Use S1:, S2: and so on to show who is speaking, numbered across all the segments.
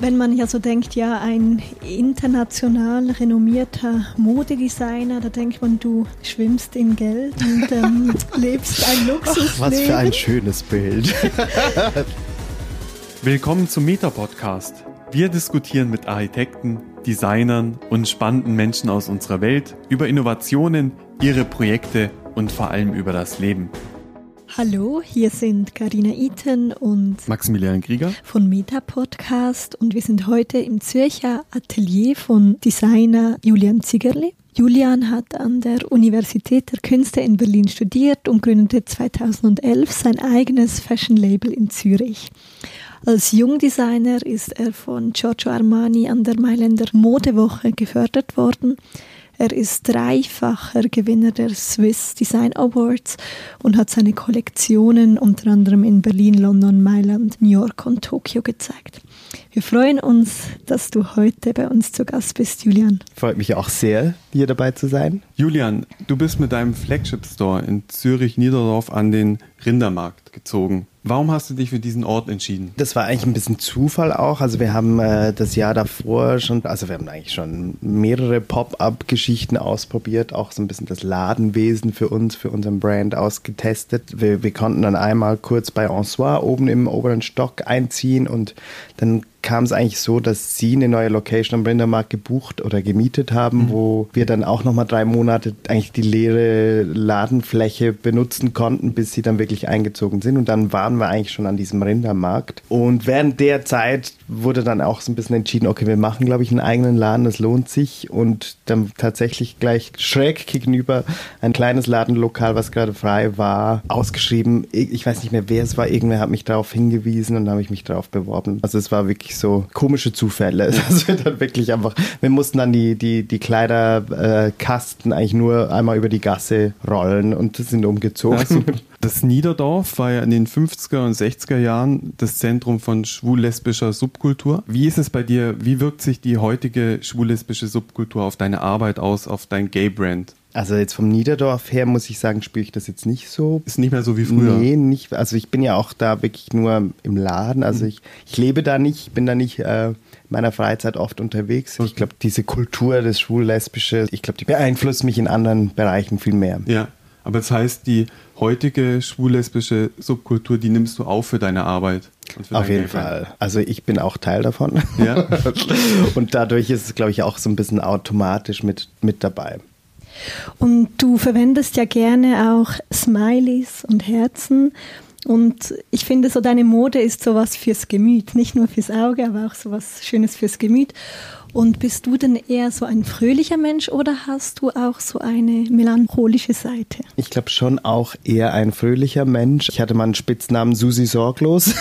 S1: Wenn man ja so denkt, ja, ein international renommierter Modedesigner, da denkt man, du schwimmst in Geld und ähm, lebst ein Luxusleben.
S2: Ach, was für ein schönes Bild.
S3: Willkommen zum Meta-Podcast. Wir diskutieren mit Architekten, Designern und spannenden Menschen aus unserer Welt über Innovationen, ihre Projekte und vor allem über das Leben.
S1: Hallo, hier sind Karina Iten und
S3: Maximilian Krieger
S1: von Meta Podcast und wir sind heute im Zürcher Atelier von Designer Julian Ziegerli. Julian hat an der Universität der Künste in Berlin studiert und gründete 2011 sein eigenes Fashion Label in Zürich. Als Jungdesigner ist er von Giorgio Armani an der Mailänder Modewoche gefördert worden. Er ist dreifacher Gewinner der Swiss Design Awards und hat seine Kollektionen unter anderem in Berlin, London, Mailand, New York und Tokio gezeigt. Wir freuen uns, dass du heute bei uns zu Gast bist, Julian.
S2: Freut mich auch sehr, hier dabei zu sein.
S3: Julian, du bist mit deinem Flagship Store in Zürich-Niederdorf an den Rindermarkt gezogen. Warum hast du dich für diesen Ort entschieden?
S2: Das war eigentlich ein bisschen Zufall auch. Also wir haben äh, das Jahr davor schon, also wir haben eigentlich schon mehrere Pop-up-Geschichten ausprobiert, auch so ein bisschen das Ladenwesen für uns, für unseren Brand ausgetestet. Wir, wir konnten dann einmal kurz bei Ensoir oben im oberen Stock einziehen und dann kam es eigentlich so, dass sie eine neue Location am Rindermarkt gebucht oder gemietet haben, mhm. wo wir dann auch nochmal drei Monate eigentlich die leere Ladenfläche benutzen konnten, bis sie dann wirklich eingezogen sind. Und dann waren wir eigentlich schon an diesem Rindermarkt. Und während der Zeit wurde dann auch so ein bisschen entschieden, okay, wir machen, glaube ich, einen eigenen Laden, das lohnt sich. Und dann tatsächlich gleich schräg gegenüber ein kleines Ladenlokal, was gerade frei war, ausgeschrieben. Ich weiß nicht mehr, wer es war. Irgendwer hat mich darauf hingewiesen und dann habe ich mich darauf beworben. Also es war wirklich so komische Zufälle. Das wird dann wirklich einfach, wir mussten dann die, die, die Kleiderkasten äh, eigentlich nur einmal über die Gasse rollen und sind umgezogen.
S3: Also, das Niederdorf war ja in den 50er und 60er Jahren das Zentrum von schwul-lesbischer Subkultur. Wie ist es bei dir? Wie wirkt sich die heutige schwul-lesbische Subkultur auf deine Arbeit aus, auf dein Gay-Brand?
S2: Also jetzt vom Niederdorf her muss ich sagen, spüre ich das jetzt nicht so.
S3: Ist nicht mehr so wie früher.
S2: Nee, nicht. Also ich bin ja auch da wirklich nur im Laden. Also ich, ich lebe da nicht, bin da nicht äh, in meiner Freizeit oft unterwegs. Ich glaube, diese Kultur, das Schwul-Lesbische, ich glaube, die beeinflusst mich in anderen Bereichen viel mehr.
S3: Ja, aber das heißt, die heutige schwul-lesbische Subkultur, die nimmst du auf für deine Arbeit.
S2: Auf jeden Fall. Also ich bin auch Teil davon. Ja. Und dadurch ist es, glaube ich, auch so ein bisschen automatisch mit, mit dabei.
S1: Und du verwendest ja gerne auch Smileys und Herzen. Und ich finde, so deine Mode ist sowas fürs Gemüt, nicht nur fürs Auge, aber auch sowas Schönes fürs Gemüt. Und bist du denn eher so ein fröhlicher Mensch oder hast du auch so eine melancholische Seite?
S2: Ich glaube schon auch eher ein fröhlicher Mensch. Ich hatte mal einen Spitznamen Susi Sorglos.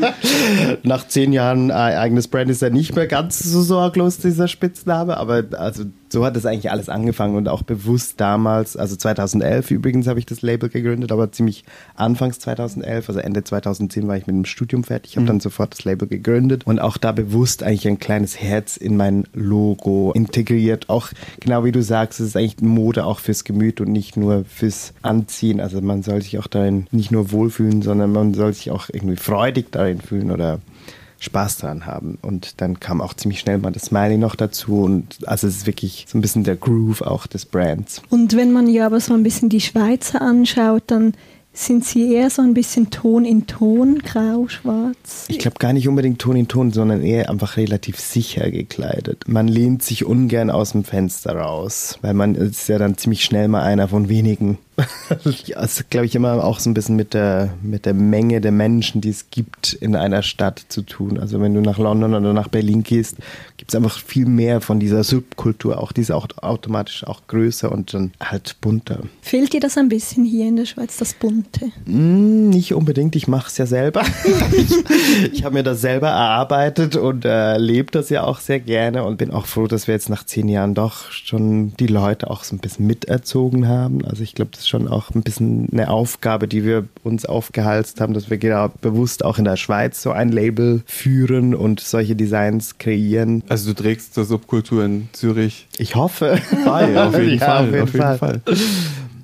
S2: Nach zehn Jahren äh, eigenes Brand ist er nicht mehr ganz so sorglos, dieser Spitzname. Aber also so hat es eigentlich alles angefangen und auch bewusst damals, also 2011 übrigens habe ich das Label gegründet, aber ziemlich anfangs 2011, also Ende 2010 war ich mit dem Studium fertig, ich habe mhm. dann sofort das Label gegründet und auch da bewusst eigentlich ein kleines Herz in mein Logo integriert. Auch genau wie du sagst, es ist eigentlich Mode auch fürs Gemüt und nicht nur fürs Anziehen. Also man soll sich auch darin nicht nur wohlfühlen, sondern man soll sich auch irgendwie freudig darin fühlen oder Spaß daran haben. Und dann kam auch ziemlich schnell mal das Smiley noch dazu. Und also es ist wirklich so ein bisschen der Groove auch des Brands.
S1: Und wenn man ja aber so ein bisschen die Schweizer anschaut, dann sind sie eher so ein bisschen Ton in Ton, grau, schwarz?
S2: Ich glaube gar nicht unbedingt Ton in Ton, sondern eher einfach relativ sicher gekleidet. Man lehnt sich ungern aus dem Fenster raus, weil man ist ja dann ziemlich schnell mal einer von wenigen. das glaube ich immer auch so ein bisschen mit der, mit der Menge der Menschen, die es gibt in einer Stadt zu tun. Also wenn du nach London oder nach Berlin gehst, gibt es einfach viel mehr von dieser Subkultur. Auch die ist auch automatisch auch größer und dann halt bunter.
S1: Fehlt dir das ein bisschen hier in der Schweiz, das Bunte?
S2: Mm, nicht unbedingt, ich mache es ja selber. ich, ich habe mir das selber erarbeitet und äh, lebe das ja auch sehr gerne und bin auch froh, dass wir jetzt nach zehn Jahren doch schon die Leute auch so ein bisschen miterzogen haben. Also ich glaube, das ist schon auch ein bisschen eine Aufgabe, die wir uns aufgehalst haben, dass wir genau bewusst auch in der Schweiz so ein Label führen und solche Designs kreieren.
S3: Also du trägst zur Subkultur in Zürich.
S2: Ich hoffe.
S3: Bei, auf jeden ja, Fall. Auf jeden, auf jeden Fall. Fall.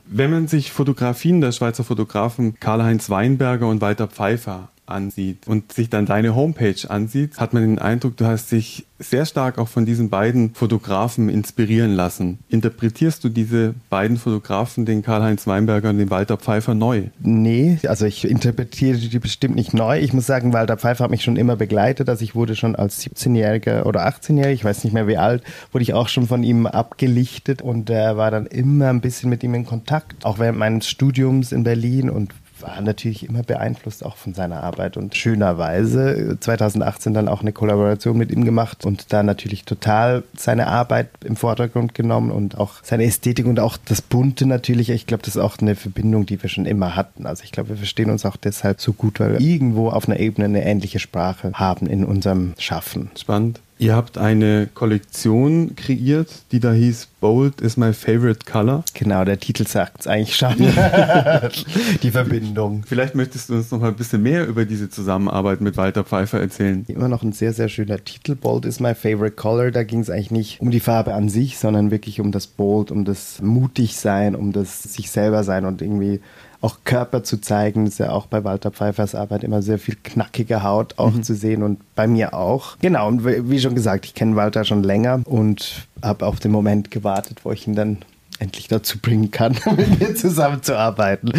S3: Wenn man sich Fotografien der Schweizer Fotografen Karl-Heinz Weinberger und Walter Pfeiffer ansieht und sich dann deine Homepage ansieht, hat man den Eindruck, du hast dich sehr stark auch von diesen beiden Fotografen inspirieren lassen. Interpretierst du diese beiden Fotografen, den Karl-Heinz Weinberger und den Walter Pfeiffer, neu?
S2: Nee, also ich interpretiere die bestimmt nicht neu. Ich muss sagen, Walter Pfeiffer hat mich schon immer begleitet. Also ich wurde schon als 17-Jähriger oder 18-Jähriger, ich weiß nicht mehr wie alt, wurde ich auch schon von ihm abgelichtet und er war dann immer ein bisschen mit ihm in Kontakt, auch während meines Studiums in Berlin und war natürlich immer beeinflusst auch von seiner Arbeit und schönerweise 2018 dann auch eine Kollaboration mit ihm gemacht und da natürlich total seine Arbeit im Vordergrund genommen und auch seine Ästhetik und auch das Bunte natürlich. Ich glaube, das ist auch eine Verbindung, die wir schon immer hatten. Also ich glaube, wir verstehen uns auch deshalb so gut, weil wir irgendwo auf einer Ebene eine ähnliche Sprache haben in unserem Schaffen.
S3: Spannend. Ihr habt eine Kollektion kreiert, die da hieß Bold is my favorite color.
S2: Genau, der Titel sagt es eigentlich schon. die Verbindung.
S3: Vielleicht möchtest du uns noch mal ein bisschen mehr über diese Zusammenarbeit mit Walter Pfeiffer erzählen.
S2: Immer noch ein sehr, sehr schöner Titel. Bold is my favorite color. Da ging es eigentlich nicht um die Farbe an sich, sondern wirklich um das Bold, um das mutig sein, um das sich selber sein und irgendwie auch Körper zu zeigen. Das ist ja auch bei Walter Pfeiffers Arbeit immer sehr viel knackige Haut auch mhm. zu sehen und bei mir auch. Genau, und wie schon gesagt, ich kenne Walter schon länger und habe auf den Moment gewartet, wo ich ihn dann endlich dazu bringen kann, mit mir zusammenzuarbeiten.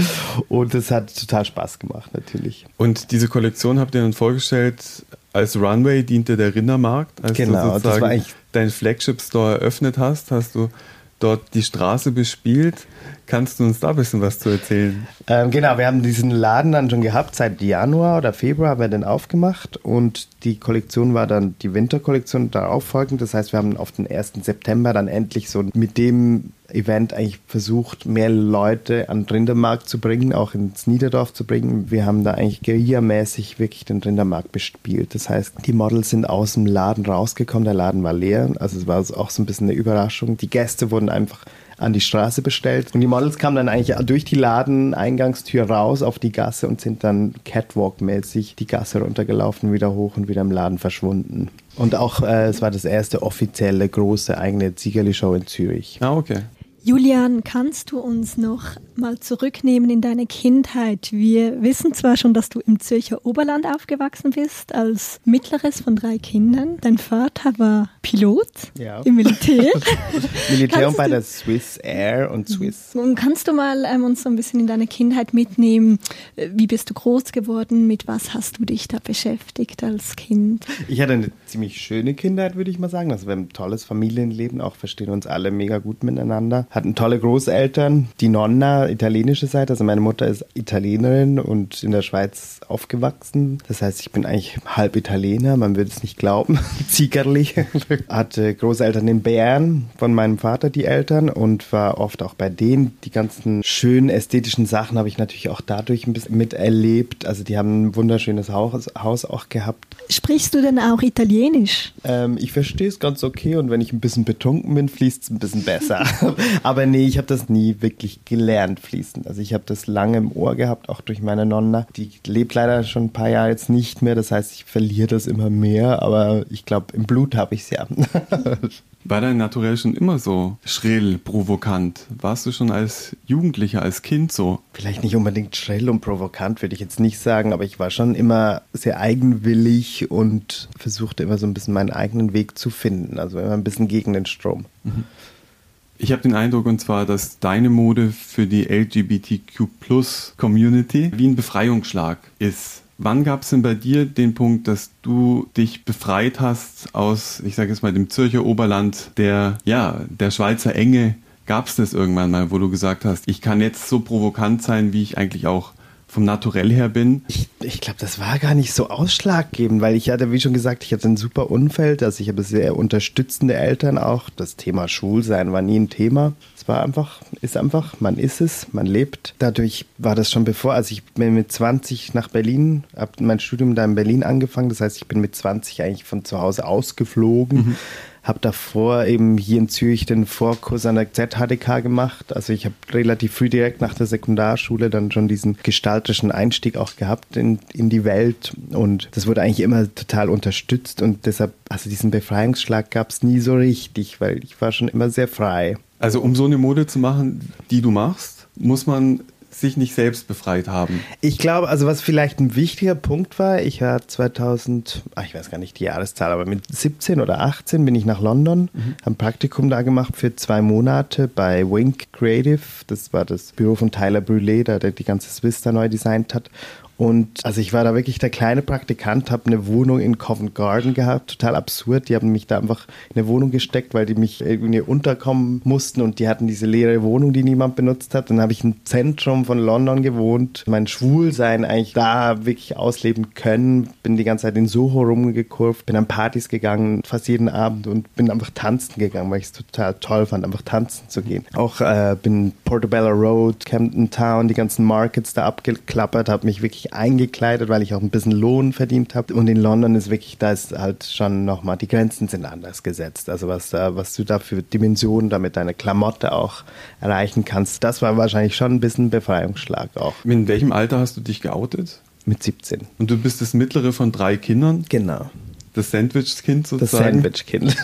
S2: Und es hat total Spaß gemacht, natürlich.
S3: Und diese Kollektion habt ihr dann vorgestellt, als Runway diente der Rindermarkt, als
S2: genau,
S3: du sozusagen deinen Flagship-Store eröffnet hast, hast du dort die Straße bespielt. Kannst du uns da ein bisschen was zu erzählen?
S2: Ähm, genau, wir haben diesen Laden dann schon gehabt. Seit Januar oder Februar haben wir den aufgemacht und die Kollektion war dann die Winterkollektion darauf folgend. Das heißt, wir haben auf den 1. September dann endlich so mit dem Event eigentlich versucht, mehr Leute an den Rindermarkt zu bringen, auch ins Niederdorf zu bringen. Wir haben da eigentlich guerillamäßig wirklich den Rindermarkt bespielt. Das heißt, die Models sind aus dem Laden rausgekommen, der Laden war leer. Also es war auch so ein bisschen eine Überraschung. Die Gäste wurden einfach an die Straße bestellt. Und die Models kamen dann eigentlich durch die Ladeneingangstür raus auf die Gasse und sind dann Catwalk-mäßig die Gasse runtergelaufen, wieder hoch und wieder im Laden verschwunden. Und auch, äh, es war das erste offizielle große eigene Ziegerli-Show in Zürich.
S3: Ah, okay.
S1: Julian, kannst du uns noch mal zurücknehmen in deine Kindheit? Wir wissen zwar schon, dass du im Zürcher Oberland aufgewachsen bist, als mittleres von drei Kindern. Dein Vater war Pilot ja. im Militär.
S2: Militär und bei der Swiss Air und Swiss.
S1: Und kannst du mal ähm, uns so ein bisschen in deine Kindheit mitnehmen? Wie bist du groß geworden? Mit was hast du dich da beschäftigt als Kind?
S2: Ich hatte eine ziemlich schöne Kindheit, würde ich mal sagen. Also wir haben ein tolles Familienleben, auch verstehen uns alle mega gut miteinander hatten tolle Großeltern, die Nonna, italienische Seite. Also meine Mutter ist Italienerin und in der Schweiz aufgewachsen. Das heißt, ich bin eigentlich halb Italiener, man würde es nicht glauben. Ziegerli. Hatte Großeltern in Bern von meinem Vater, die Eltern, und war oft auch bei denen. Die ganzen schönen ästhetischen Sachen habe ich natürlich auch dadurch ein bisschen miterlebt. Also die haben ein wunderschönes Haus, Haus auch gehabt.
S1: Sprichst du denn auch Italienisch?
S2: Ähm, ich verstehe es ganz okay und wenn ich ein bisschen betrunken bin, fließt es ein bisschen besser. Aber nee, ich habe das nie wirklich gelernt fließen. Also ich habe das lange im Ohr gehabt, auch durch meine Nonna. Die lebt leider schon ein paar Jahre jetzt nicht mehr. Das heißt, ich verliere das immer mehr. Aber ich glaube, im Blut habe ich es ja.
S3: War dein Naturell schon immer so schrill, provokant? Warst du schon als Jugendlicher, als Kind so?
S2: Vielleicht nicht unbedingt schrill und provokant, würde ich jetzt nicht sagen, aber ich war schon immer sehr eigenwillig und versuchte immer so ein bisschen meinen eigenen Weg zu finden. Also immer ein bisschen gegen den Strom. Mhm.
S3: Ich habe den Eindruck, und zwar, dass deine Mode für die LGBTQ-Plus-Community wie ein Befreiungsschlag ist. Wann gab es denn bei dir den Punkt, dass du dich befreit hast aus, ich sage jetzt mal, dem Zürcher Oberland, der, ja, der Schweizer Enge? Gab es das irgendwann mal, wo du gesagt hast, ich kann jetzt so provokant sein, wie ich eigentlich auch vom Naturell her bin?
S2: Ich, ich glaube, das war gar nicht so ausschlaggebend, weil ich hatte, wie schon gesagt, ich hatte ein super Umfeld. Also ich habe sehr unterstützende Eltern auch. Das Thema Schulsein war nie ein Thema. Es war einfach, ist einfach, man ist es, man lebt. Dadurch war das schon bevor, also ich bin mit 20 nach Berlin, habe mein Studium da in Berlin angefangen. Das heißt, ich bin mit 20 eigentlich von zu Hause ausgeflogen. Mhm habe davor eben hier in Zürich den Vorkurs an der ZHDK gemacht. Also ich habe relativ früh direkt nach der Sekundarschule dann schon diesen gestalterischen Einstieg auch gehabt in, in die Welt und das wurde eigentlich immer total unterstützt und deshalb, also diesen Befreiungsschlag gab es nie so richtig, weil ich war schon immer sehr frei.
S3: Also um so eine Mode zu machen, die du machst, muss man sich nicht selbst befreit haben?
S2: Ich glaube, also was vielleicht ein wichtiger Punkt war, ich war 2000, ach, ich weiß gar nicht die Jahreszahl, aber mit 17 oder 18 bin ich nach London, mhm. habe ein Praktikum da gemacht für zwei Monate bei Wink Creative. Das war das Büro von Tyler Brûlé, der die ganze Swiss da neu designt hat. Und also ich war da wirklich der kleine Praktikant, habe eine Wohnung in Covent Garden gehabt, total absurd. Die haben mich da einfach in eine Wohnung gesteckt, weil die mich irgendwie unterkommen mussten und die hatten diese leere Wohnung, die niemand benutzt hat. Dann habe ich im Zentrum von London gewohnt, mein Schwulsein eigentlich da wirklich ausleben können. Bin die ganze Zeit in Soho rumgekurvt, bin an Partys gegangen, fast jeden Abend und bin einfach tanzen gegangen, weil ich es total toll fand, einfach tanzen zu gehen. Auch äh, bin Portobello Road, Camden Town, die ganzen Markets da abgeklappert, habe mich wirklich eingekleidet, weil ich auch ein bisschen Lohn verdient habe. Und in London ist wirklich, da ist halt schon nochmal, die Grenzen sind anders gesetzt. Also was da, was du da für Dimensionen damit deine Klamotte auch erreichen kannst, das war wahrscheinlich schon ein bisschen Befreiungsschlag auch.
S3: In welchem Alter hast du dich geoutet?
S2: Mit 17.
S3: Und du bist das mittlere von drei Kindern?
S2: Genau.
S3: Das Sandwich-Kind
S2: sozusagen? Das Sandwich-Kind.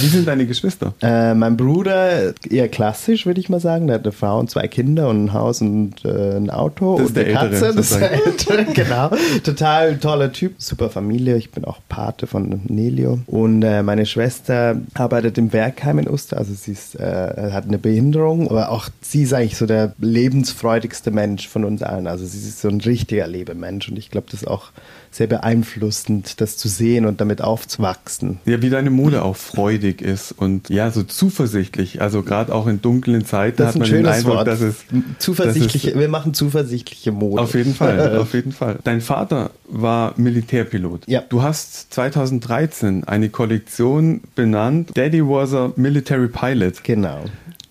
S3: Wie sind deine Geschwister?
S2: Äh, mein Bruder eher klassisch, würde ich mal sagen. Der hat eine Frau und zwei Kinder und ein Haus und äh, ein Auto
S3: das
S2: und
S3: eine
S2: Katze.
S3: Ältere,
S2: das ist der Ältere, genau. Total toller Typ. Super Familie. Ich bin auch Pate von Nelio. Und äh, meine Schwester arbeitet im Werkheim in Uster. Also sie ist, äh, hat eine Behinderung, aber auch sie ist eigentlich so der lebensfreudigste Mensch von uns allen. Also sie ist so ein richtiger Lebemensch und ich glaube, das ist auch sehr beeinflussend, das zu sehen und damit aufzuwachsen.
S3: Ja, wie deine Mode auch freudig ist und ja, so zuversichtlich. Also gerade auch in dunklen Zeiten
S2: das
S3: hat man den Eindruck,
S2: Wort.
S3: dass es
S2: zuversichtliche. Dass es, wir machen zuversichtliche Mode.
S3: Auf jeden Fall, auf jeden Fall. Dein Vater war Militärpilot.
S2: Ja.
S3: Du hast 2013 eine Kollektion benannt. Daddy was a military pilot.
S2: Genau.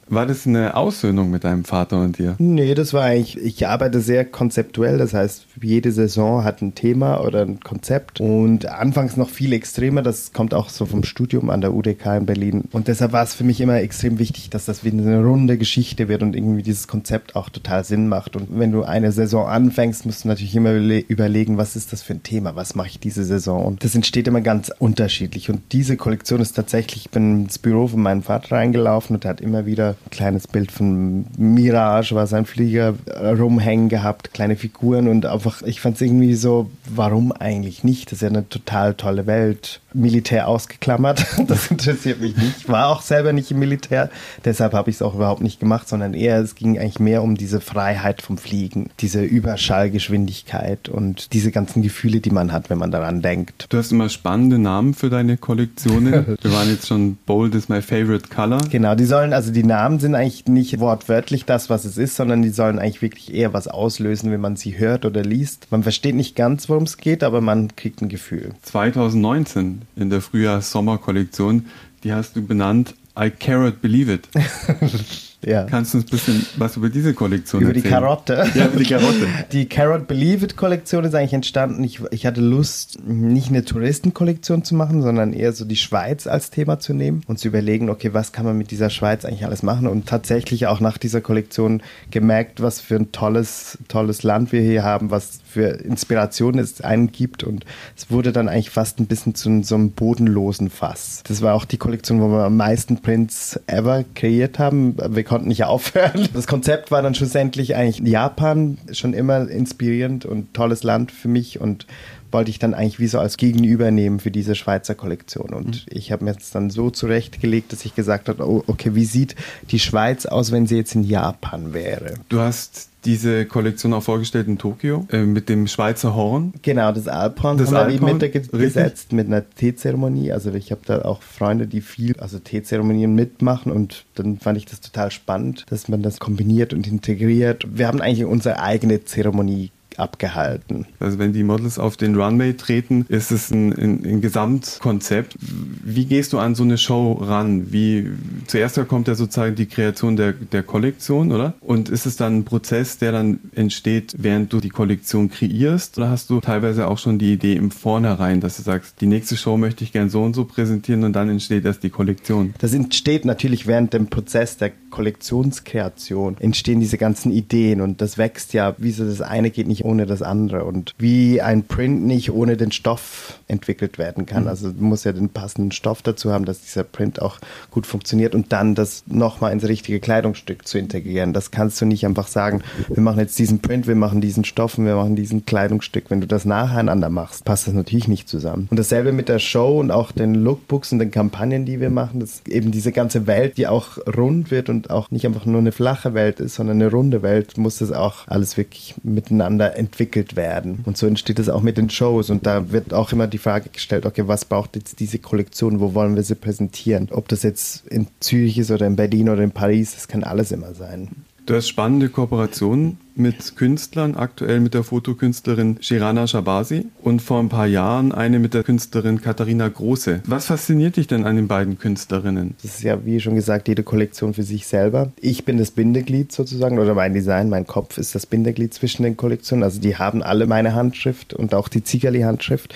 S3: War das eine Aussöhnung mit deinem Vater und dir?
S2: Nee, das war eigentlich, ich arbeite sehr konzeptuell, das heißt, jede Saison hat ein Thema oder ein Konzept und anfangs noch viel extremer, das kommt auch so vom Studium an der UDK in Berlin. Und deshalb war es für mich immer extrem wichtig, dass das wie eine runde Geschichte wird und irgendwie dieses Konzept auch total Sinn macht. Und wenn du eine Saison anfängst, musst du natürlich immer überlegen, was ist das für ein Thema, was mache ich diese Saison? Und das entsteht immer ganz unterschiedlich. Und diese Kollektion ist tatsächlich, ich bin ins Büro von meinem Vater reingelaufen und er hat immer wieder ein kleines Bild von Mirage, war sein Flieger rumhängen gehabt, kleine Figuren und einfach, ich fand es irgendwie so, warum eigentlich nicht? Das ist ja eine total tolle Welt. Militär ausgeklammert, das interessiert mich nicht. War auch selber nicht im Militär, deshalb habe ich es auch überhaupt nicht gemacht, sondern eher, es ging eigentlich mehr um diese Freiheit vom Fliegen, diese Überschallgeschwindigkeit und diese ganzen Gefühle, die man hat, wenn man daran denkt.
S3: Du hast immer spannende Namen für deine Kollektionen. Wir waren jetzt schon Bold is my favorite color.
S2: Genau, die sollen, also die Namen sind eigentlich nicht wortwörtlich das, was es ist, sondern die sollen eigentlich wirklich eher was auslösen, wenn man sie hört oder liest. Man versteht nicht ganz, worum es geht, aber man kriegt ein Gefühl.
S3: 2019 in der Frühjahrs-Sommer-Kollektion, die hast du benannt I Carrot Believe It. Ja. Kannst du uns ein bisschen was über diese Kollektion
S2: über
S3: erzählen?
S2: Die Karotte.
S3: Ja, über die Karotte.
S2: Die Carrot Believe It Kollektion ist eigentlich entstanden. Ich, ich hatte Lust, nicht eine Touristenkollektion zu machen, sondern eher so die Schweiz als Thema zu nehmen und zu überlegen, okay, was kann man mit dieser Schweiz eigentlich alles machen? Und tatsächlich auch nach dieser Kollektion gemerkt, was für ein tolles, tolles Land wir hier haben, was für Inspiration es einen gibt. Und es wurde dann eigentlich fast ein bisschen zu so einem bodenlosen Fass. Das war auch die Kollektion, wo wir am meisten Prints ever kreiert haben. Wir konnten nicht aufhören. Das Konzept war dann schlussendlich eigentlich Japan, schon immer inspirierend und tolles Land für mich und wollte ich dann eigentlich wie so als Gegenüber nehmen für diese Schweizer Kollektion. Und mhm. ich habe mir jetzt dann so zurechtgelegt, dass ich gesagt habe, oh, okay, wie sieht die Schweiz aus, wenn sie jetzt in Japan wäre?
S3: Du hast diese Kollektion auch vorgestellt in Tokio äh, mit dem Schweizer Horn.
S2: Genau, das Alphorn das haben wir mitgesetzt mit einer Teezeremonie. Also ich habe da auch Freunde, die viel, also Teezeremonien mitmachen und dann fand ich das total spannend, dass man das kombiniert und integriert. Wir haben eigentlich unsere eigene Zeremonie abgehalten.
S3: Also wenn die Models auf den Runway treten, ist es ein, ein, ein Gesamtkonzept. Wie gehst du an so eine Show ran? Wie zuerst kommt ja sozusagen die Kreation der, der Kollektion, oder? Und ist es dann ein Prozess, der dann entsteht, während du die Kollektion kreierst? Oder hast du teilweise auch schon die Idee im Vornherein, dass du sagst, die nächste Show möchte ich gern so und so präsentieren und dann entsteht erst die Kollektion?
S2: Das entsteht natürlich während dem Prozess der Kollektionskreation entstehen diese ganzen Ideen und das wächst ja, wie so das eine geht nicht ohne das andere und wie ein Print nicht ohne den Stoff entwickelt werden kann. Mhm. Also du musst ja den passenden Stoff dazu haben, dass dieser Print auch gut funktioniert und dann das nochmal ins richtige Kleidungsstück zu integrieren. Das kannst du nicht einfach sagen, wir machen jetzt diesen Print, wir machen diesen Stoff und wir machen diesen Kleidungsstück. Wenn du das nacheinander machst, passt das natürlich nicht zusammen. Und dasselbe mit der Show und auch den Lookbooks und den Kampagnen, die wir machen, das eben diese ganze Welt, die auch rund wird und auch nicht einfach nur eine flache Welt ist, sondern eine runde Welt, muss das auch alles wirklich miteinander entwickelt werden. Und so entsteht es auch mit den Shows und da wird auch immer die Frage gestellt, okay, was braucht jetzt diese Kollektion, wo wollen wir sie präsentieren? Ob das jetzt in Zürich ist oder in Berlin oder in Paris, das kann alles immer sein.
S3: Du hast spannende Kooperationen mit Künstlern, aktuell mit der Fotokünstlerin Shirana Shabasi und vor ein paar Jahren eine mit der Künstlerin Katharina Große. Was fasziniert dich denn an den beiden Künstlerinnen?
S2: Das ist ja, wie schon gesagt, jede Kollektion für sich selber. Ich bin das Bindeglied sozusagen oder mein Design, mein Kopf ist das Bindeglied zwischen den Kollektionen. Also die haben alle meine Handschrift und auch die Ziegerli-Handschrift.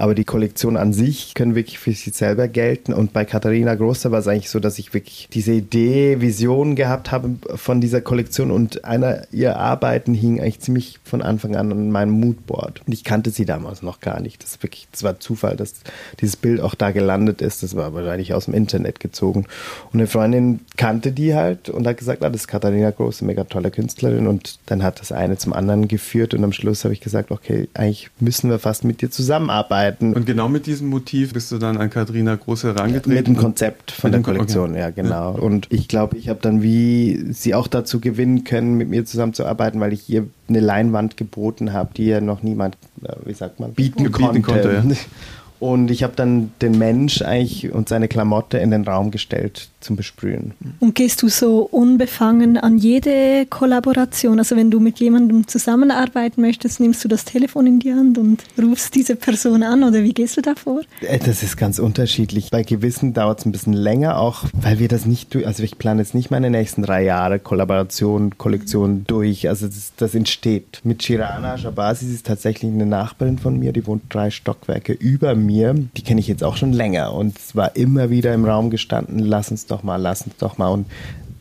S2: Aber die Kollektion an sich können wirklich für sich selber gelten. Und bei Katharina Großer war es eigentlich so, dass ich wirklich diese Idee, Vision gehabt habe von dieser Kollektion und einer ihrer Arbeiten hing eigentlich ziemlich von Anfang an an meinem Moodboard. Und ich kannte sie damals noch gar nicht. Das, wirklich, das war Zufall, dass dieses Bild auch da gelandet ist. Das war wahrscheinlich aus dem Internet gezogen. Und eine Freundin kannte die halt und hat gesagt, ah, das ist Katharina Große, mega tolle Künstlerin. Und dann hat das eine zum anderen geführt. Und am Schluss habe ich gesagt, okay, eigentlich müssen wir fast mit dir zusammenarbeiten arbeiten.
S3: Und genau mit diesem Motiv bist du dann an Katharina Groß herangetreten?
S2: Mit dem Konzept von der Kollektion, okay. ja, genau. Ja. Und ich glaube, ich habe dann wie sie auch dazu gewinnen können, mit mir zusammenzuarbeiten, weil ich ihr eine Leinwand geboten habe, die ja noch niemand, äh, wie sagt man, bieten, bieten konnte. konnte ja. Und ich habe dann den Mensch eigentlich und seine Klamotte in den Raum gestellt zum Besprühen.
S1: Und gehst du so unbefangen an jede Kollaboration? Also wenn du mit jemandem zusammenarbeiten möchtest, nimmst du das Telefon in die Hand und rufst diese Person an oder wie gehst du da vor?
S2: Äh, das ist ganz unterschiedlich. Bei gewissen dauert es ein bisschen länger, auch weil wir das nicht, also ich plane jetzt nicht meine nächsten drei Jahre Kollaboration, Kollektion durch. Also das, das entsteht. Mit Shirana Shabasi, sie ist tatsächlich eine Nachbarin von mir, die wohnt drei Stockwerke über mir mir, die kenne ich jetzt auch schon länger und es war immer wieder im Raum gestanden, lass uns doch mal, lass uns doch mal und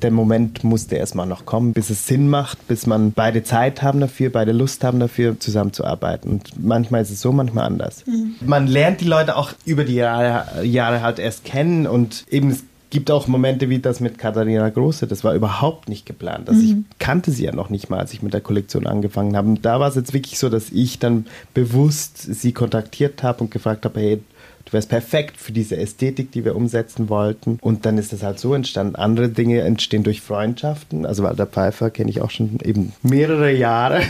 S2: der Moment musste erstmal noch kommen, bis es Sinn macht, bis man beide Zeit haben dafür, beide Lust haben dafür, zusammenzuarbeiten. Und manchmal ist es so, manchmal anders. Mhm. Man lernt die Leute auch über die Jahre, Jahre halt erst kennen und eben es gibt auch Momente wie das mit Katharina Große. Das war überhaupt nicht geplant. Also mhm. ich kannte sie ja noch nicht mal, als ich mit der Kollektion angefangen habe. Und da war es jetzt wirklich so, dass ich dann bewusst sie kontaktiert habe und gefragt habe, hey, du wärst perfekt für diese Ästhetik, die wir umsetzen wollten. Und dann ist das halt so entstanden. Andere Dinge entstehen durch Freundschaften. Also Walter Pfeiffer kenne ich auch schon eben mehrere Jahre.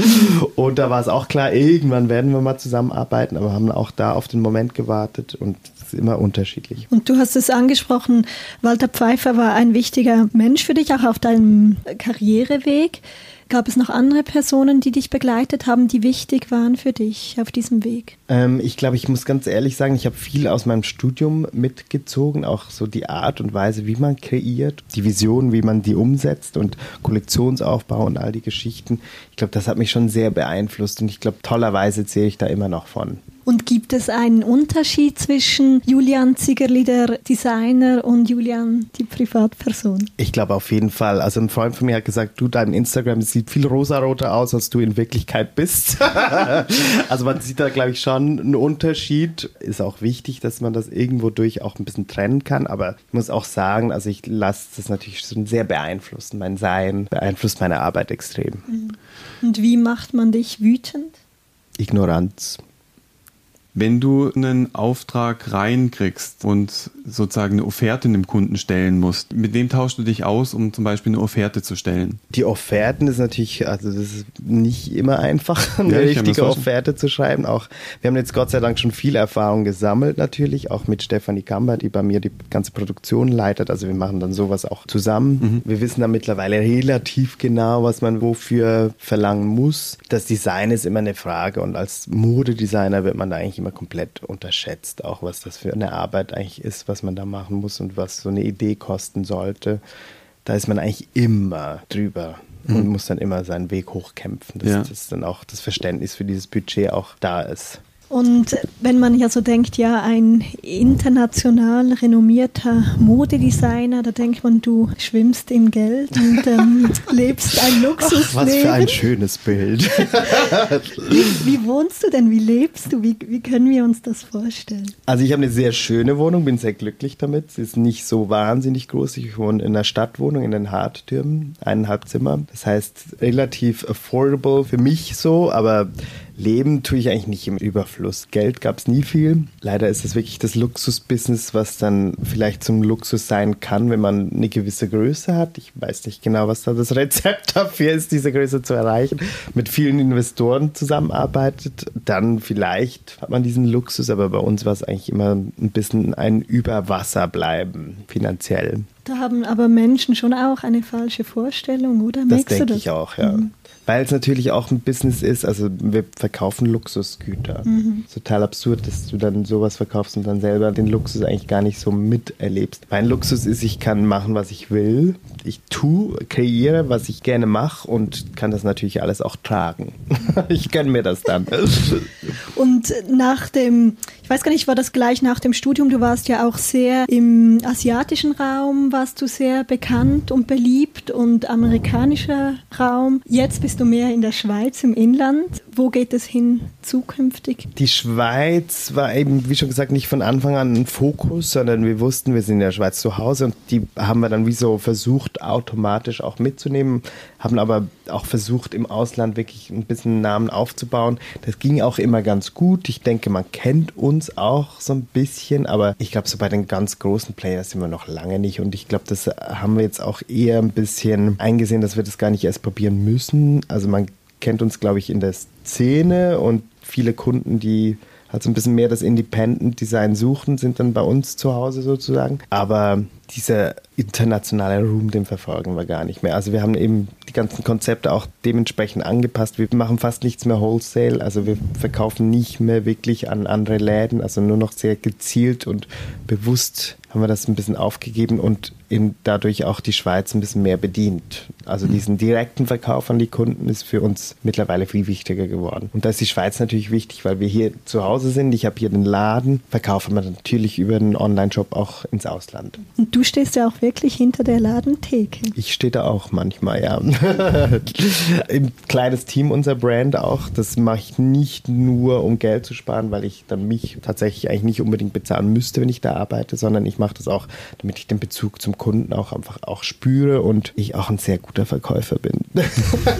S2: und da war es auch klar, irgendwann werden wir mal zusammenarbeiten, aber haben auch da auf den Moment gewartet und ist immer unterschiedlich.
S1: Und du hast es angesprochen, Walter Pfeiffer war ein wichtiger Mensch für dich, auch auf deinem Karriereweg. Gab es noch andere Personen, die dich begleitet haben, die wichtig waren für dich auf diesem Weg?
S2: Ähm, ich glaube, ich muss ganz ehrlich sagen, ich habe viel aus meinem Studium mitgezogen, auch so die Art und Weise, wie man kreiert, die Vision, wie man die umsetzt und Kollektionsaufbau und all die Geschichten. Ich glaube, das hat mich schon sehr beeinflusst und ich glaube, tollerweise zähle ich da immer noch von.
S1: Und gibt es einen Unterschied zwischen Julian Ziegerli, der Designer, und Julian, die Privatperson?
S2: Ich glaube auf jeden Fall. Also ein Freund von mir hat gesagt, du, dein Instagram sieht viel rosaroter aus, als du in Wirklichkeit bist. also man sieht da, glaube ich, schon einen Unterschied. Ist auch wichtig, dass man das irgendwo durch auch ein bisschen trennen kann. Aber ich muss auch sagen, also ich lasse das natürlich schon sehr beeinflussen. Mein Sein beeinflusst meine Arbeit extrem.
S1: Mhm. Und wie macht man dich wütend?
S2: Ignoranz.
S3: Wenn du einen Auftrag reinkriegst und sozusagen eine Offerte dem Kunden stellen musst, mit wem tauschst du dich aus, um zum Beispiel eine Offerte zu stellen?
S2: Die Offerten ist natürlich, also das ist nicht immer einfach, eine ja, richtige Offerte zu schreiben. Auch wir haben jetzt Gott sei Dank schon viel Erfahrung gesammelt, natürlich, auch mit Stefanie Kamber, die bei mir die ganze Produktion leitet. Also wir machen dann sowas auch zusammen. Mhm. Wir wissen dann mittlerweile relativ genau, was man wofür verlangen muss. Das Design ist immer eine Frage und als Modedesigner wird man da eigentlich immer komplett unterschätzt, auch was das für eine Arbeit eigentlich ist, was man da machen muss und was so eine Idee kosten sollte. Da ist man eigentlich immer drüber mhm. und muss dann immer seinen Weg hochkämpfen, dass, ja. dass dann auch das Verständnis für dieses Budget auch da ist.
S1: Und wenn man ja so denkt, ja, ein international renommierter Modedesigner, da denkt man, du schwimmst im Geld und ähm, lebst ein Luxusleben. Ach,
S2: was für ein schönes Bild.
S1: wie, wie, wohnst du denn? Wie lebst du? Wie, wie können wir uns das vorstellen?
S2: Also ich habe eine sehr schöne Wohnung, bin sehr glücklich damit. Sie ist nicht so wahnsinnig groß. Ich wohne in einer Stadtwohnung in den Harttürmen, eineinhalb Zimmer. Das heißt relativ affordable für mich so, aber leben tue ich eigentlich nicht im Überfluss. Geld gab es nie viel. Leider ist es wirklich das Luxusbusiness, was dann vielleicht zum Luxus sein kann, wenn man eine gewisse Größe hat. Ich weiß nicht genau, was da das Rezept dafür ist, diese Größe zu erreichen. Mit vielen Investoren zusammenarbeitet, dann vielleicht hat man diesen Luxus, aber bei uns war es eigentlich immer ein bisschen ein Überwasser bleiben, finanziell.
S1: Da haben aber Menschen schon auch eine falsche Vorstellung, oder?
S2: Das denke ich auch, ja. Mhm weil es natürlich auch ein Business ist. Also wir verkaufen Luxusgüter. Mhm. Total absurd, dass du dann sowas verkaufst und dann selber den Luxus eigentlich gar nicht so miterlebst. Mein Luxus ist, ich kann machen, was ich will. Ich tue, kreiere, was ich gerne mache und kann das natürlich alles auch tragen. ich gönne mir das dann.
S1: und nach dem, ich weiß gar nicht, war das gleich nach dem Studium? Du warst ja auch sehr im asiatischen Raum, warst du sehr bekannt und beliebt und amerikanischer Raum. Jetzt bist du mehr in der Schweiz im Inland. Wo geht es hin zukünftig?
S2: Die Schweiz war eben, wie schon gesagt, nicht von Anfang an ein Fokus, sondern wir wussten, wir sind in der Schweiz zu Hause und die haben wir dann wie so versucht, automatisch auch mitzunehmen, haben aber auch versucht, im Ausland wirklich ein bisschen Namen aufzubauen. Das ging auch immer ganz gut. Ich denke, man kennt uns auch so ein bisschen, aber ich glaube, so bei den ganz großen Players sind wir noch lange nicht und ich glaube, das haben wir jetzt auch eher ein bisschen eingesehen, dass wir das gar nicht erst probieren müssen. Also man kennt uns, glaube ich, in der Szene und viele Kunden, die halt so ein bisschen mehr das Independent Design suchen, sind dann bei uns zu Hause sozusagen. Aber dieser internationale Room, den verfolgen wir gar nicht mehr. Also wir haben eben die ganzen Konzepte auch dementsprechend angepasst. Wir machen fast nichts mehr Wholesale, also wir verkaufen nicht mehr wirklich an andere Läden, also nur noch sehr gezielt und bewusst haben wir das ein bisschen aufgegeben und eben dadurch auch die Schweiz ein bisschen mehr bedient. Also diesen direkten Verkauf an die Kunden ist für uns mittlerweile viel wichtiger geworden. Und da ist die Schweiz natürlich wichtig, weil wir hier zu Hause sind. Ich habe hier den Laden, verkaufen wir natürlich über den Online-Shop auch ins Ausland.
S1: Und du stehst ja auch wirklich hinter der Ladentheke.
S2: Ich stehe da auch manchmal, ja. Ein kleines Team, unser Brand auch. Das mache ich nicht nur, um Geld zu sparen, weil ich dann mich tatsächlich eigentlich nicht unbedingt bezahlen müsste, wenn ich da arbeite, sondern ich mache das auch, damit ich den Bezug zum Kunden auch einfach auch spüre und ich auch ein sehr guter Verkäufer bin.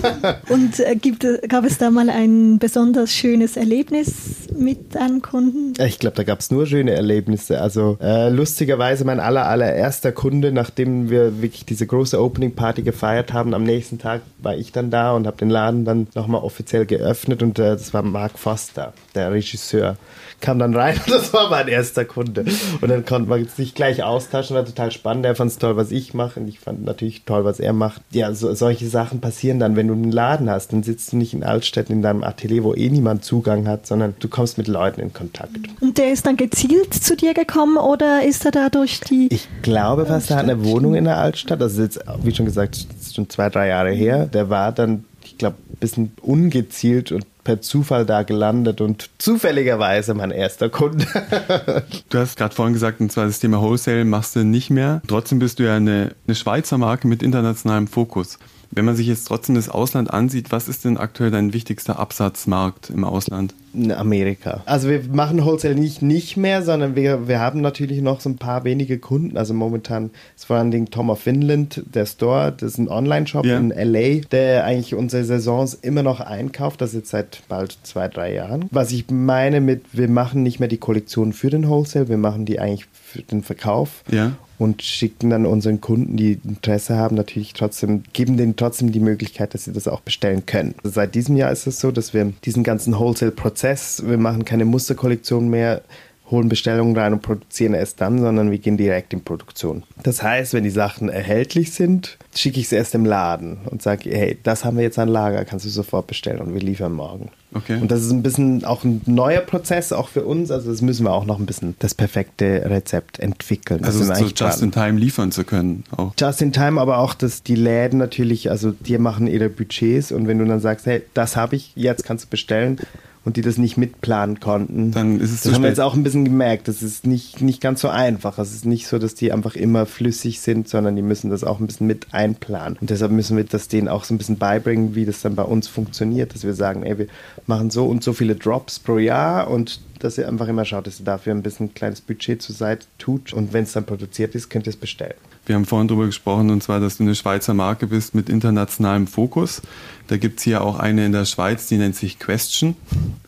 S1: und äh, gibt, gab es da mal ein besonders schönes Erlebnis mit einem Kunden?
S2: Ich glaube, da gab es nur schöne Erlebnisse. Also äh, lustigerweise mein aller, allererster Kunde, nachdem wir wirklich diese große Opening Party gefeiert haben, am nächsten Tag war ich dann da und habe den Laden dann nochmal offiziell geöffnet und äh, das war Mark Foster, der Regisseur kam dann rein und das war mein erster Kunde. Und dann konnte man sich gleich austauschen, war total spannend. Er fand es toll, was ich mache und ich fand natürlich toll, was er macht. Ja, so, solche Sachen passieren dann, wenn du einen Laden hast. Dann sitzt du nicht in Altstädt in deinem Atelier, wo eh niemand Zugang hat, sondern du kommst mit Leuten in Kontakt.
S1: Und der ist dann gezielt zu dir gekommen oder ist er da durch die.
S2: Ich glaube fast, er hat eine Wohnung in der Altstadt. Das ist jetzt, wie schon gesagt, schon zwei, drei Jahre her. Der war dann ich glaube, ein bisschen ungezielt und per Zufall da gelandet und zufälligerweise mein erster Kunde.
S3: du hast gerade vorhin gesagt, und zwar das Thema Wholesale machst du nicht mehr. Trotzdem bist du ja eine, eine Schweizer Marke mit internationalem Fokus. Wenn man sich jetzt trotzdem das Ausland ansieht, was ist denn aktuell dein wichtigster Absatzmarkt im Ausland?
S2: Amerika. Also wir machen Wholesale nicht, nicht mehr, sondern wir, wir haben natürlich noch so ein paar wenige Kunden. Also momentan ist vor allen Dingen Tom of Finland, der Store, das ist ein Online-Shop yeah. in LA, der eigentlich unsere Saisons immer noch einkauft. Das ist jetzt seit bald zwei, drei Jahren. Was ich meine mit, wir machen nicht mehr die Kollektion für den Wholesale, wir machen die eigentlich für den Verkauf.
S3: Ja
S2: und schicken dann unseren Kunden, die Interesse haben, natürlich trotzdem, geben denen trotzdem die Möglichkeit, dass sie das auch bestellen können. Seit diesem Jahr ist es so, dass wir diesen ganzen Wholesale-Prozess Prozess. Wir machen keine Musterkollektion mehr, holen Bestellungen rein und produzieren erst dann, sondern wir gehen direkt in Produktion. Das heißt, wenn die Sachen erhältlich sind, schicke ich es erst im Laden und sage, hey, das haben wir jetzt an Lager, kannst du sofort bestellen und wir liefern morgen.
S3: Okay.
S2: Und das ist ein bisschen auch ein neuer Prozess, auch für uns. Also das müssen wir auch noch ein bisschen das perfekte Rezept entwickeln.
S3: Das also so just in time liefern zu können.
S2: Auch. Just in time, aber auch, dass die Läden natürlich, also die machen ihre Budgets und wenn du dann sagst, hey, das habe ich, jetzt kannst du bestellen und die das nicht mitplanen konnten.
S3: Dann ist es
S2: das haben wir jetzt auch ein bisschen gemerkt. Das ist nicht, nicht ganz so einfach. Es ist nicht so, dass die einfach immer flüssig sind, sondern die müssen das auch ein bisschen mit einplanen. Und deshalb müssen wir das denen auch so ein bisschen beibringen, wie das dann bei uns funktioniert, dass wir sagen, ey, wir machen so und so viele Drops pro Jahr und dass ihr einfach immer schaut, dass ihr dafür ein bisschen ein kleines Budget zur Seite tut und wenn es dann produziert ist, könnt ihr es bestellen.
S3: Wir haben vorhin darüber gesprochen, und zwar, dass du eine Schweizer Marke bist mit internationalem Fokus. Da gibt es hier auch eine in der Schweiz, die nennt sich Question.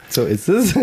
S2: So ist es.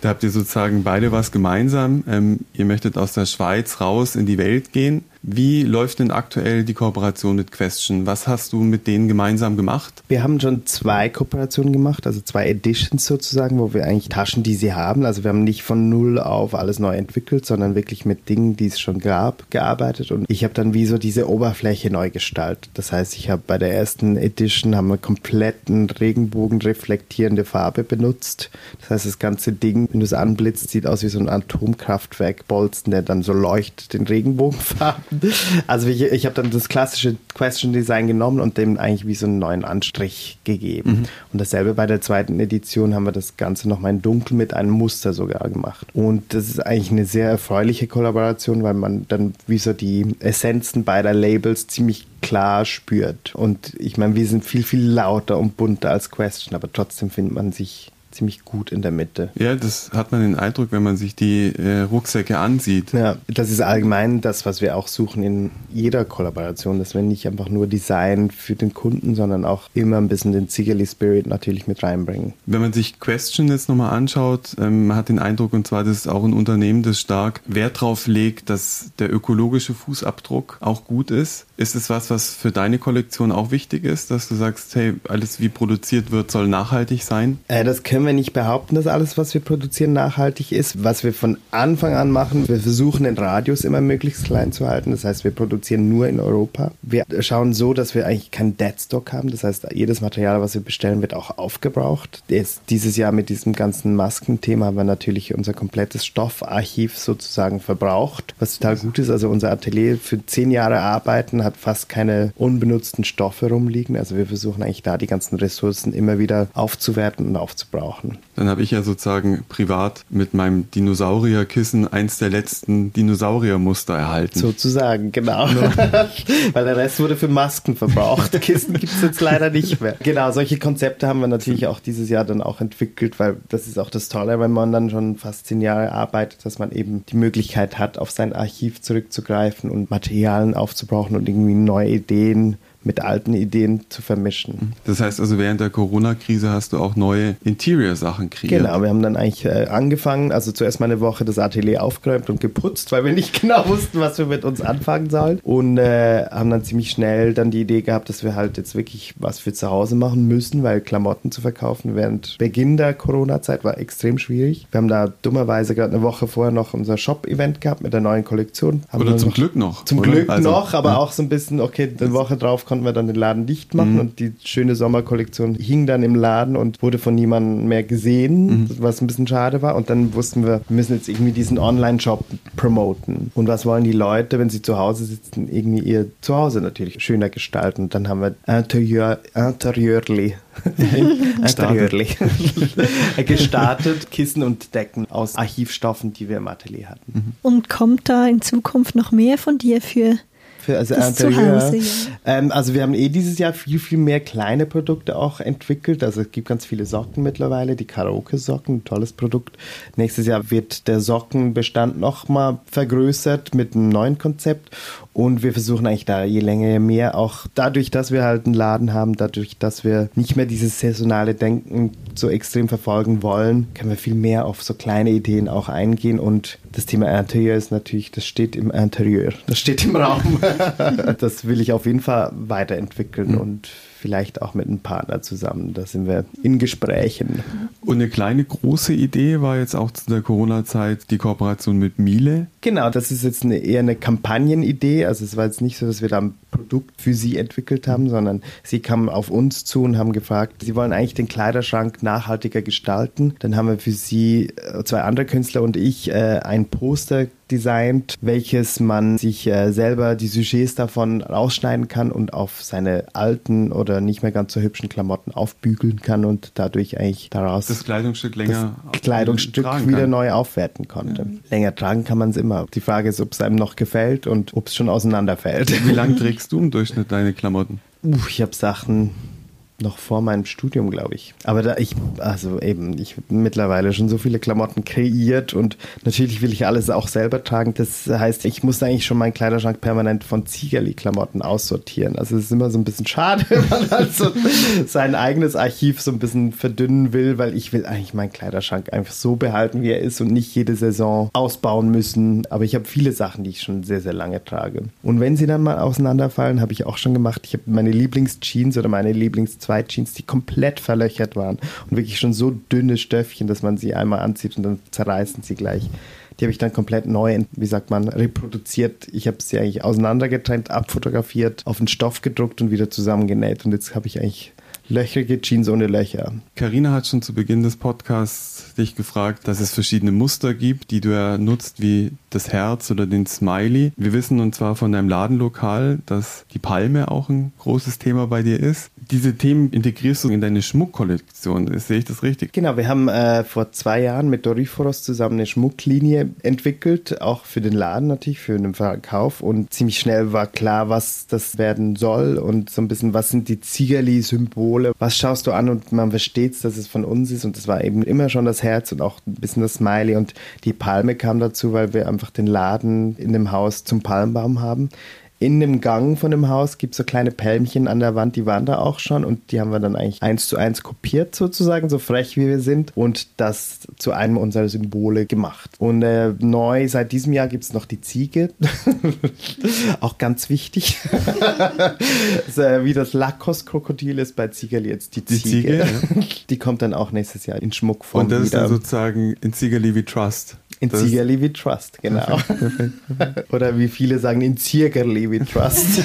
S3: da habt ihr sozusagen beide was gemeinsam. Ähm, ihr möchtet aus der Schweiz raus in die Welt gehen. Wie läuft denn aktuell die Kooperation mit Question? Was hast du mit denen gemeinsam gemacht?
S2: Wir haben schon zwei Kooperationen gemacht, also zwei Editions sozusagen, wo wir eigentlich Taschen, die sie haben. Also wir haben nicht von null auf alles neu entwickelt, sondern wirklich mit Dingen, die es schon gab, gearbeitet. Und ich habe dann wie so diese Oberfläche neu gestaltet. Das heißt, ich habe bei der ersten Edition haben wir kompletten Regenbogen reflektierende Farbe benutzt. Das heißt, das ganze Ding, wenn du es anblitzt, sieht aus wie so ein Atomkraftwerk Bolzen, der dann so leuchtet in Regenbogenfarben. Also ich, ich habe dann das klassische Question Design genommen und dem eigentlich wie so einen neuen Anstrich gegeben. Mhm. Und dasselbe bei der zweiten Edition haben wir das Ganze nochmal in dunkel mit einem Muster sogar gemacht. Und das ist eigentlich eine sehr erfreuliche Kollaboration, weil man dann wie so die Essenzen beider Labels ziemlich klar spürt. Und ich meine, wir sind viel, viel lauter und bunter als Question, aber trotzdem findet man sich ziemlich gut in der Mitte.
S3: Ja, das hat man den Eindruck, wenn man sich die äh, Rucksäcke ansieht.
S2: Ja, das ist allgemein das, was wir auch suchen in jeder Kollaboration, dass wir nicht einfach nur Design für den Kunden, sondern auch immer ein bisschen den Zigerly Spirit natürlich mit reinbringen.
S3: Wenn man sich Question jetzt nochmal anschaut, ähm, man hat den Eindruck, und zwar, das ist auch ein Unternehmen, das stark Wert darauf legt, dass der ökologische Fußabdruck auch gut ist. Ist es was, was für deine Kollektion auch wichtig ist, dass du sagst, hey, alles wie produziert wird, soll nachhaltig sein?
S2: Äh, das können können wir nicht behaupten, dass alles, was wir produzieren, nachhaltig ist. Was wir von Anfang an machen, wir versuchen den Radius immer möglichst klein zu halten. Das heißt, wir produzieren nur in Europa. Wir schauen so, dass wir eigentlich keinen Deadstock haben. Das heißt, jedes Material, was wir bestellen, wird auch aufgebraucht. Jetzt, dieses Jahr mit diesem ganzen Maskenthema haben wir natürlich unser komplettes Stoffarchiv sozusagen verbraucht, was total gut ist. Also unser Atelier für zehn Jahre arbeiten hat fast keine unbenutzten Stoffe rumliegen. Also wir versuchen eigentlich da die ganzen Ressourcen immer wieder aufzuwerten und aufzubrauchen brauchen.
S3: Dann habe ich ja sozusagen privat mit meinem Dinosaurierkissen eins der letzten Dinosauriermuster erhalten.
S2: Sozusagen, genau. Ja. Weil der Rest wurde für Masken verbraucht. Kissen gibt es jetzt leider nicht mehr. Genau, solche Konzepte haben wir natürlich auch dieses Jahr dann auch entwickelt, weil das ist auch das Tolle, wenn man dann schon fast zehn Jahre arbeitet, dass man eben die Möglichkeit hat, auf sein Archiv zurückzugreifen und Materialien aufzubrauchen und irgendwie neue Ideen mit alten Ideen zu vermischen.
S3: Das heißt also, während der Corona-Krise hast du auch neue Interior-Sachen kreiert.
S2: Genau, wir haben dann eigentlich äh, angefangen, also zuerst mal eine Woche das Atelier aufgeräumt und geputzt, weil wir nicht genau wussten, was wir mit uns anfangen sollen. Und äh, haben dann ziemlich schnell dann die Idee gehabt, dass wir halt jetzt wirklich was für zu Hause machen müssen, weil Klamotten zu verkaufen während Beginn der Corona-Zeit war extrem schwierig. Wir haben da dummerweise gerade eine Woche vorher noch unser Shop-Event gehabt mit der neuen Kollektion.
S3: Haben oder zum noch, Glück noch.
S2: Zum oder? Glück also, noch, aber ja. auch so ein bisschen, okay, eine Woche drauf konnten wir dann den Laden dicht machen mhm. und die schöne Sommerkollektion hing dann im Laden und wurde von niemandem mehr gesehen, mhm. was ein bisschen schade war. Und dann wussten wir, wir müssen jetzt irgendwie diesen Online-Shop promoten. Und was wollen die Leute, wenn sie zu Hause sitzen, irgendwie ihr Zuhause natürlich schöner gestalten. Und dann haben wir Interieur, Interieurli Interiörlich. gestartet, Kissen und Decken aus Archivstoffen, die wir im Atelier hatten.
S1: Und kommt da in Zukunft noch mehr von dir für
S2: für also das Interieur. Ja. Ähm, also wir haben eh dieses Jahr viel, viel mehr kleine Produkte auch entwickelt. Also es gibt ganz viele Socken mittlerweile, die Karaoke-Socken, ein tolles Produkt. Nächstes Jahr wird der Sockenbestand nochmal vergrößert mit einem neuen Konzept. Und wir versuchen eigentlich da je länger, je mehr, auch dadurch, dass wir halt einen Laden haben, dadurch, dass wir nicht mehr dieses saisonale Denken so extrem verfolgen wollen, können wir viel mehr auf so kleine Ideen auch eingehen. Und das Thema Interieur ist natürlich, das steht im Interieur, das steht im Raum. das will ich auf jeden Fall weiterentwickeln mhm. und vielleicht auch mit einem Partner zusammen. Da sind wir in Gesprächen.
S3: Und eine kleine große Idee war jetzt auch zu der Corona-Zeit die Kooperation mit Miele.
S2: Genau, das ist jetzt eine, eher eine Kampagnenidee. Also es war jetzt nicht so, dass wir da ein Produkt für sie entwickelt haben, sondern sie kamen auf uns zu und haben gefragt, sie wollen eigentlich den Kleiderschrank nachhaltiger gestalten. Dann haben wir für sie, äh, zwei andere Künstler und ich, äh, ein Poster designt, welches man sich äh, selber die Sujets davon rausschneiden kann und auf seine alten oder nicht mehr ganz so hübschen Klamotten aufbügeln kann und dadurch eigentlich daraus
S3: das Kleidungsstück länger
S2: das Kleidungsstück wieder kann. neu aufwerten konnte. Mhm. Länger tragen kann man es immer. Die Frage ist, ob es einem noch gefällt und ob es schon auseinanderfällt.
S3: Wie lange trägst du im Durchschnitt deine Klamotten?
S2: Uh, ich habe Sachen noch vor meinem Studium, glaube ich. Aber da ich, also eben, ich mittlerweile schon so viele Klamotten kreiert und natürlich will ich alles auch selber tragen. Das heißt, ich muss eigentlich schon meinen Kleiderschrank permanent von Ziegerli-Klamotten aussortieren. Also es ist immer so ein bisschen schade, wenn man halt so sein eigenes Archiv so ein bisschen verdünnen will, weil ich will eigentlich meinen Kleiderschrank einfach so behalten, wie er ist und nicht jede Saison ausbauen müssen. Aber ich habe viele Sachen, die ich schon sehr, sehr lange trage. Und wenn sie dann mal auseinanderfallen, habe ich auch schon gemacht. Ich habe meine Lieblingsjeans oder meine Lieblings zwei Jeans, die komplett verlöchert waren und wirklich schon so dünne Stöffchen, dass man sie einmal anzieht und dann zerreißen sie gleich. Die habe ich dann komplett neu, wie sagt man, reproduziert. Ich habe sie eigentlich auseinandergetrennt, abfotografiert, auf den Stoff gedruckt und wieder zusammengenäht. Und jetzt habe ich eigentlich löchrige Jeans ohne Löcher.
S3: Karina hat schon zu Beginn des Podcasts dich gefragt, dass es verschiedene Muster gibt, die du ja nutzt, wie das Herz oder den Smiley. Wir wissen und zwar von deinem Ladenlokal, dass die Palme auch ein großes Thema bei dir ist. Diese Themen integrierst du in deine Schmuckkollektion. Sehe ich das richtig?
S2: Genau, wir haben äh, vor zwei Jahren mit Doriforos zusammen eine Schmucklinie entwickelt, auch für den Laden natürlich, für den Verkauf. Und ziemlich schnell war klar, was das werden soll und so ein bisschen, was sind die Ziegerli-Symbole, was schaust du an und man versteht, dass es von uns ist. Und das war eben immer schon das Herz und auch ein bisschen das Smiley. Und die Palme kam dazu, weil wir einfach den Laden in dem Haus zum Palmbaum haben. In dem Gang von dem Haus gibt es so kleine Pälmchen an der Wand, die waren da auch schon und die haben wir dann eigentlich eins zu eins kopiert sozusagen, so frech wie wir sind und das zu einem unserer Symbole gemacht. Und äh, neu seit diesem Jahr gibt es noch die Ziege, auch ganz wichtig. also, wie das Lacoste-Krokodil ist bei Ziegerli jetzt die Ziege. Die, Ziege, ja. die kommt dann auch nächstes Jahr in Schmuckform
S3: Und das wieder. ist dann sozusagen in Ziegerli wie Trust.
S2: In Ziegerli wie Trust, genau. Perfekt, perfekt. Oder wie viele sagen, in Ziegerli wie Trust.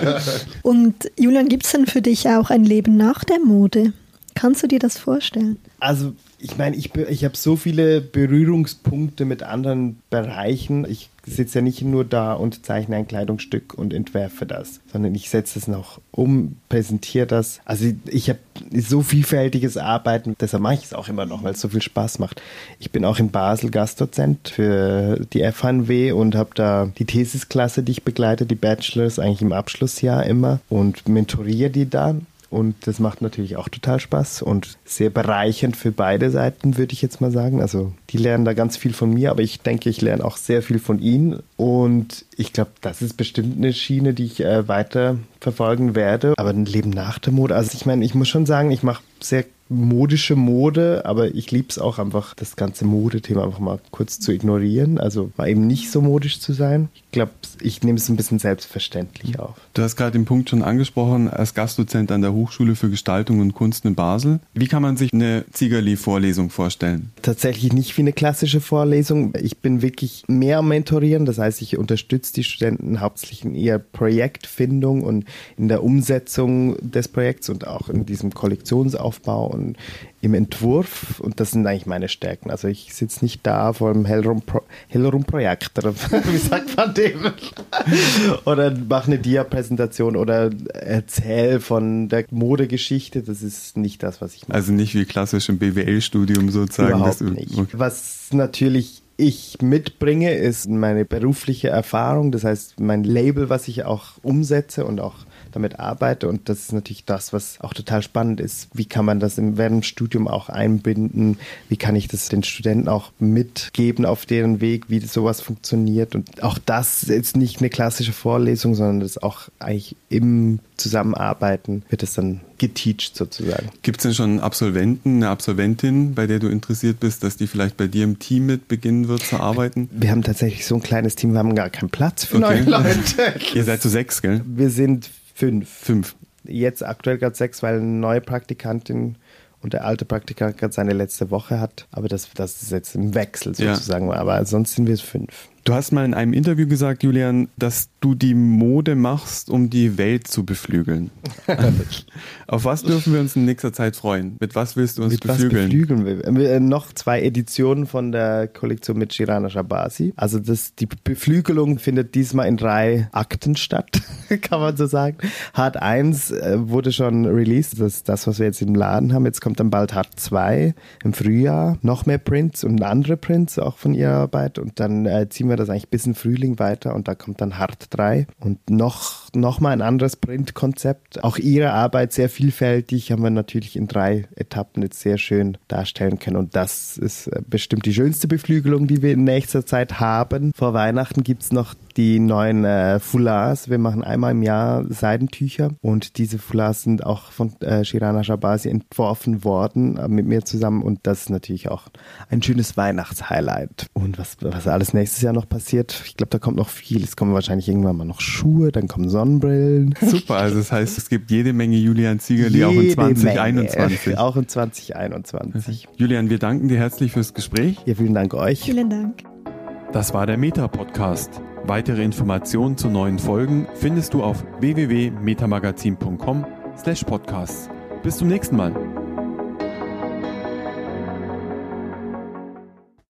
S1: Und Julian, gibt es denn für dich auch ein Leben nach der Mode? Kannst du dir das vorstellen?
S2: Also ich meine, ich, ich habe so viele Berührungspunkte mit anderen Bereichen. Ich sitze ja nicht nur da und zeichne ein Kleidungsstück und entwerfe das, sondern ich setze es noch um, präsentiere das. Also ich habe so vielfältiges Arbeiten, deshalb mache ich es auch immer noch, weil es so viel Spaß macht. Ich bin auch in Basel Gastdozent für die FHNW und habe da die Thesisklasse, die ich begleite, die Bachelors, eigentlich im Abschlussjahr immer und mentoriere die da. Und das macht natürlich auch total Spaß und sehr bereichernd für beide Seiten, würde ich jetzt mal sagen. Also die lernen da ganz viel von mir, aber ich denke, ich lerne auch sehr viel von ihnen. Und ich glaube, das ist bestimmt eine Schiene, die ich äh, weiter verfolgen werde. Aber ein Leben nach der Mode, also ich meine, ich muss schon sagen, ich mache sehr modische Mode, aber ich liebe es auch einfach, das ganze Modethema einfach mal kurz zu ignorieren. Also mal eben nicht so modisch zu sein. Ich glaube, ich nehme es ein bisschen selbstverständlich auf.
S3: Du hast gerade den Punkt schon angesprochen, als Gastdozent an der Hochschule für Gestaltung und Kunst in Basel. Wie kann man sich eine Ziegerli-Vorlesung vorstellen?
S2: Tatsächlich nicht wie eine klassische Vorlesung. Ich bin wirklich mehr am Mentorieren. Das heißt, ich unterstütze die Studenten hauptsächlich in ihrer Projektfindung und in der Umsetzung des Projekts und auch in diesem Kollektionsaufbau und im Entwurf. Und das sind eigentlich meine Stärken. Also ich sitze nicht da vor einem Hellrum-Projektor, wie sagt man dem? oder mache eine Dia-Präsentation oder erzähle von der Modegeschichte. Das ist nicht das, was ich
S3: mache. Also nicht wie klassisch im BWL-Studium sozusagen.
S2: Überhaupt nicht. Okay. Was natürlich ich mitbringe, ist meine berufliche Erfahrung, das heißt mein Label, was ich auch umsetze und auch damit arbeite. Und das ist natürlich das, was auch total spannend ist. Wie kann man das im, während dem Studium auch einbinden? Wie kann ich das den Studenten auch mitgeben auf deren Weg, wie sowas funktioniert? Und auch das ist nicht eine klassische Vorlesung, sondern das auch eigentlich im Zusammenarbeiten wird es dann geteacht sozusagen.
S3: Gibt es denn schon Absolventen, eine Absolventin, bei der du interessiert bist, dass die vielleicht bei dir im Team mit beginnen wird zu arbeiten?
S2: Wir haben tatsächlich so ein kleines Team, wir haben gar keinen Platz für okay. neue Leute.
S3: Ihr seid zu sechs, gell?
S2: Wir sind Fünf.
S3: Fünf.
S2: Jetzt aktuell gerade sechs, weil eine neue Praktikantin und der alte Praktikant gerade seine letzte Woche hat. Aber das, das ist jetzt im Wechsel sozusagen. Ja. Aber sonst sind wir fünf.
S3: Du hast mal in einem Interview gesagt, Julian, dass du die Mode machst, um die Welt zu beflügeln. Auf was dürfen wir uns in nächster Zeit freuen? Mit was willst du uns
S2: mit
S3: beflügeln?
S2: Beflügeln wir? Noch zwei Editionen von der Kollektion mit Shirana Shabasi. Also das, die Beflügelung findet diesmal in drei Akten statt, kann man so sagen. Hard 1 äh, wurde schon released, das ist das, was wir jetzt im Laden haben. Jetzt kommt dann bald Hard 2 im Frühjahr. Noch mehr Prints und andere Prints auch von ihrer Arbeit. Und dann äh, ziehen wir das eigentlich bis in Frühling weiter und da kommt dann Hard 3 und noch, noch mal ein anderes Printkonzept. Auch ihre Arbeit sehr vielfältig, haben wir natürlich in drei Etappen jetzt sehr schön darstellen können und das ist äh, bestimmt die schönste Beflügelung, die wir in nächster Zeit haben. Vor Weihnachten gibt es noch die neuen äh, Foulards. Wir machen einmal im Jahr Seidentücher und diese Foulards sind auch von äh, Shirana Shabasi entworfen worden äh, mit mir zusammen und das ist natürlich auch ein schönes Weihnachtshighlight. Und was, was alles nächstes Jahr noch passiert, ich glaube, da kommt noch viel. Es kommen wahrscheinlich irgendwann mal noch Schuhe, dann kommen Sonnenbrillen.
S3: Super, also das heißt, es gibt jede Menge Julian Ziegerli
S2: Jede
S3: auch in 2021.
S2: Menge, auch in 2021.
S3: Julian, wir danken dir herzlich fürs Gespräch.
S2: Ja, vielen Dank euch.
S1: Vielen Dank.
S3: Das war der Meta-Podcast. Weitere Informationen zu neuen Folgen findest du auf www.metamagazin.com slash podcasts. Bis zum nächsten Mal.